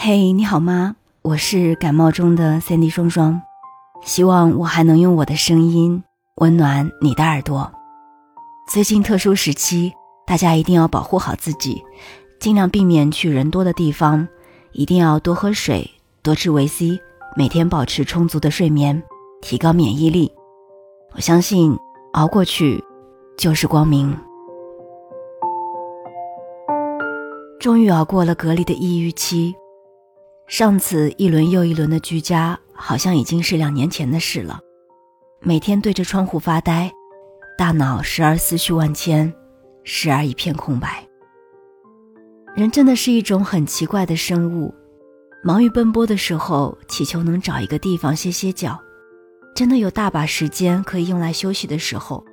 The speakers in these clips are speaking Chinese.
嘿，你好吗？我是感冒中的三 D 双双，希望我还能用我的声音温暖你的耳朵。最近特殊时期，大家一定要保护好自己，尽量避免去人多的地方，一定要多喝水，多吃维 C，每天保持充足的睡眠，提高免疫力。我相信熬过去就是光明。终于熬过了隔离的抑郁期。上次一轮又一轮的居家，好像已经是两年前的事了。每天对着窗户发呆，大脑时而思绪万千，时而一片空白。人真的是一种很奇怪的生物，忙于奔波的时候，祈求能找一个地方歇歇脚；真的有大把时间可以用来休息的时候，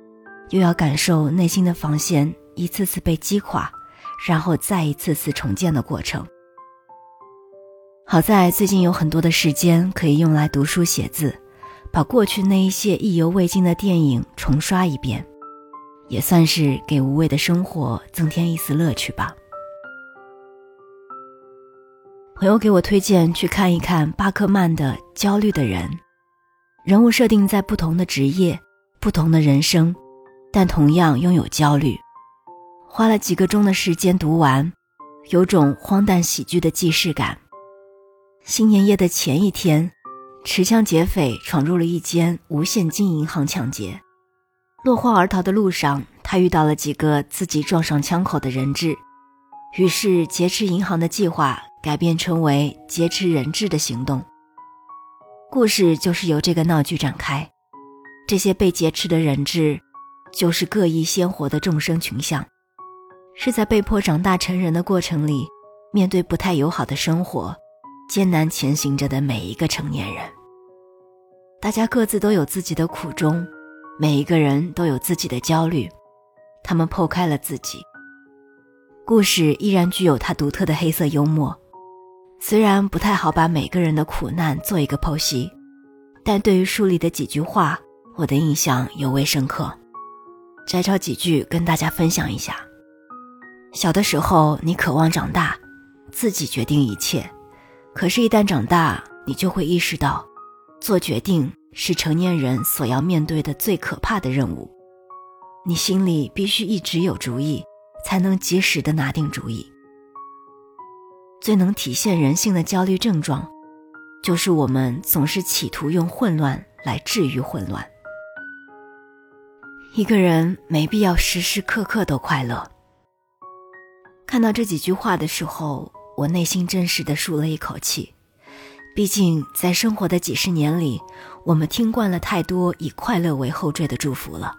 又要感受内心的防线一次次被击垮，然后再一次次重建的过程。好在最近有很多的时间可以用来读书写字，把过去那一些意犹未尽的电影重刷一遍，也算是给无味的生活增添一丝乐趣吧。朋友给我推荐去看一看巴克曼的《焦虑的人》，人物设定在不同的职业、不同的人生，但同样拥有焦虑。花了几个钟的时间读完，有种荒诞喜剧的既视感。新年夜的前一天，持枪劫匪闯入了一间无现金银行抢劫。落荒而逃的路上，他遇到了几个自己撞上枪口的人质，于是劫持银行的计划改变成为劫持人质的行动。故事就是由这个闹剧展开。这些被劫持的人质，就是各异鲜活的众生群像，是在被迫长大成人的过程里，面对不太友好的生活。艰难前行着的每一个成年人，大家各自都有自己的苦衷，每一个人都有自己的焦虑，他们剖开了自己。故事依然具有它独特的黑色幽默，虽然不太好把每个人的苦难做一个剖析，但对于书里的几句话，我的印象尤为深刻。摘抄几句跟大家分享一下：小的时候，你渴望长大，自己决定一切。可是，一旦长大，你就会意识到，做决定是成年人所要面对的最可怕的任务。你心里必须一直有主意，才能及时的拿定主意。最能体现人性的焦虑症状，就是我们总是企图用混乱来治愈混乱。一个人没必要时时刻刻都快乐。看到这几句话的时候。我内心真实的舒了一口气，毕竟在生活的几十年里，我们听惯了太多以快乐为后缀的祝福了。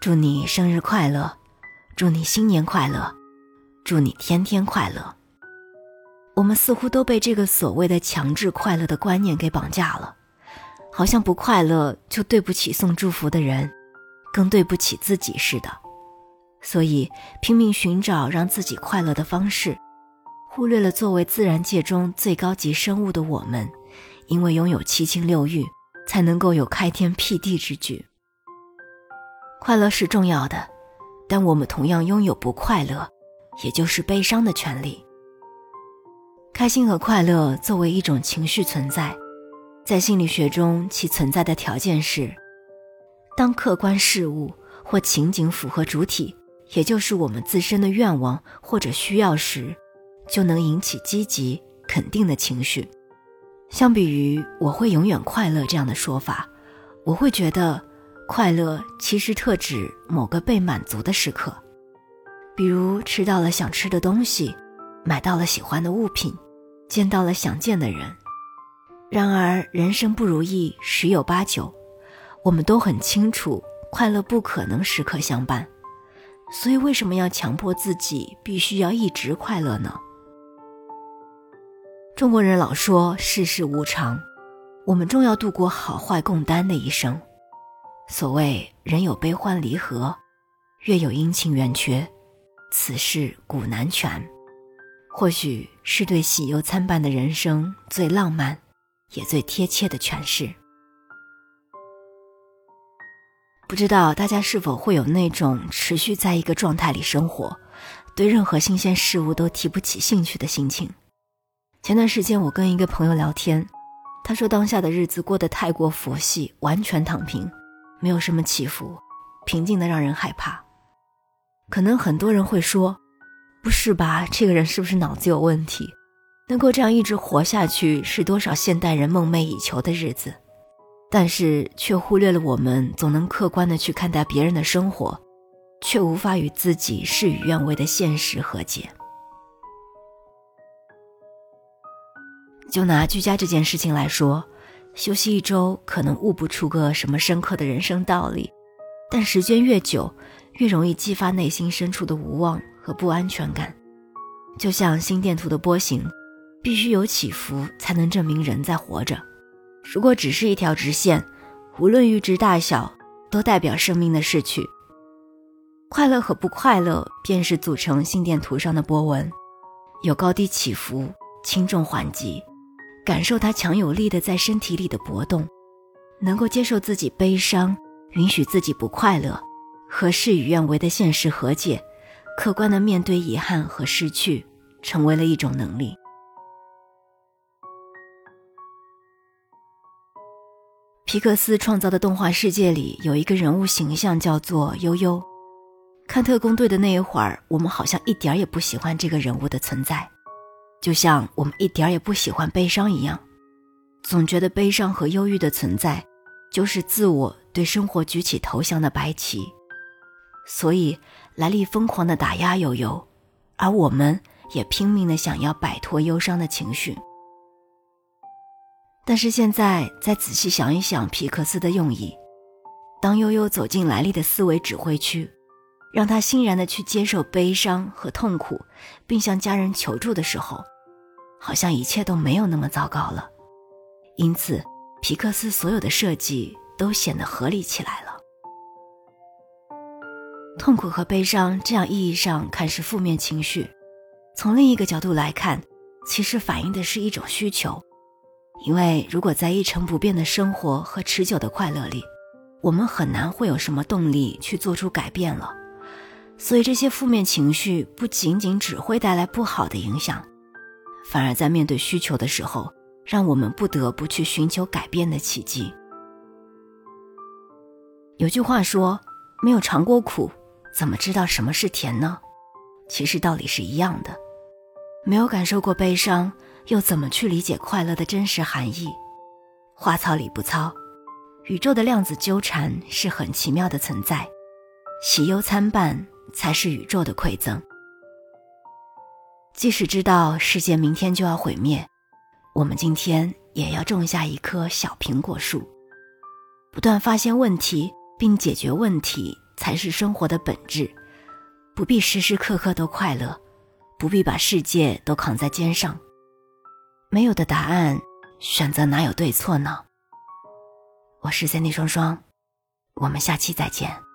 祝你生日快乐，祝你新年快乐，祝你天天快乐。我们似乎都被这个所谓的强制快乐的观念给绑架了，好像不快乐就对不起送祝福的人，更对不起自己似的。所以拼命寻找让自己快乐的方式。忽略了作为自然界中最高级生物的我们，因为拥有七情六欲，才能够有开天辟地之举。快乐是重要的，但我们同样拥有不快乐，也就是悲伤的权利。开心和快乐作为一种情绪存在，在心理学中，其存在的条件是：当客观事物或情景符合主体，也就是我们自身的愿望或者需要时。就能引起积极肯定的情绪。相比于“我会永远快乐”这样的说法，我会觉得快乐其实特指某个被满足的时刻，比如吃到了想吃的东西，买到了喜欢的物品，见到了想见的人。然而，人生不如意十有八九，我们都很清楚，快乐不可能时刻相伴。所以，为什么要强迫自己必须要一直快乐呢？中国人老说世事无常，我们终要度过好坏共担的一生。所谓人有悲欢离合，月有阴晴圆缺，此事古难全。或许是对喜忧参半的人生最浪漫，也最贴切的诠释。不知道大家是否会有那种持续在一个状态里生活，对任何新鲜事物都提不起兴趣的心情？前段时间我跟一个朋友聊天，他说当下的日子过得太过佛系，完全躺平，没有什么起伏，平静的让人害怕。可能很多人会说，不是吧？这个人是不是脑子有问题？能够这样一直活下去，是多少现代人梦寐以求的日子？但是却忽略了我们总能客观的去看待别人的生活，却无法与自己事与愿违的现实和解。就拿居家这件事情来说，休息一周可能悟不出个什么深刻的人生道理，但时间越久，越容易激发内心深处的无望和不安全感。就像心电图的波形，必须有起伏才能证明人在活着。如果只是一条直线，无论阈值大小，都代表生命的逝去。快乐和不快乐，便是组成心电图上的波纹，有高低起伏，轻重缓急。感受它强有力的在身体里的搏动，能够接受自己悲伤，允许自己不快乐，和事与愿违的现实和解，客观的面对遗憾和失去，成为了一种能力。皮克斯创造的动画世界里有一个人物形象叫做悠悠，看特工队的那一会儿，我们好像一点也不喜欢这个人物的存在。就像我们一点也不喜欢悲伤一样，总觉得悲伤和忧郁的存在，就是自我对生活举起投降的白旗，所以莱利疯狂地打压悠悠，而我们也拼命地想要摆脱忧伤的情绪。但是现在再仔细想一想皮克斯的用意，当悠悠走进莱利的思维指挥区。让他欣然的去接受悲伤和痛苦，并向家人求助的时候，好像一切都没有那么糟糕了。因此，皮克斯所有的设计都显得合理起来了。痛苦和悲伤这样意义上看是负面情绪，从另一个角度来看，其实反映的是一种需求。因为如果在一成不变的生活和持久的快乐里，我们很难会有什么动力去做出改变了。所以，这些负面情绪不仅仅只会带来不好的影响，反而在面对需求的时候，让我们不得不去寻求改变的契机。有句话说：“没有尝过苦，怎么知道什么是甜呢？”其实道理是一样的。没有感受过悲伤，又怎么去理解快乐的真实含义？话糙理不糙，宇宙的量子纠缠是很奇妙的存在，喜忧参半。才是宇宙的馈赠。即使知道世界明天就要毁灭，我们今天也要种下一棵小苹果树，不断发现问题并解决问题，才是生活的本质。不必时时刻刻都快乐，不必把世界都扛在肩上。没有的答案，选择哪有对错呢？我是三 D 双双，我们下期再见。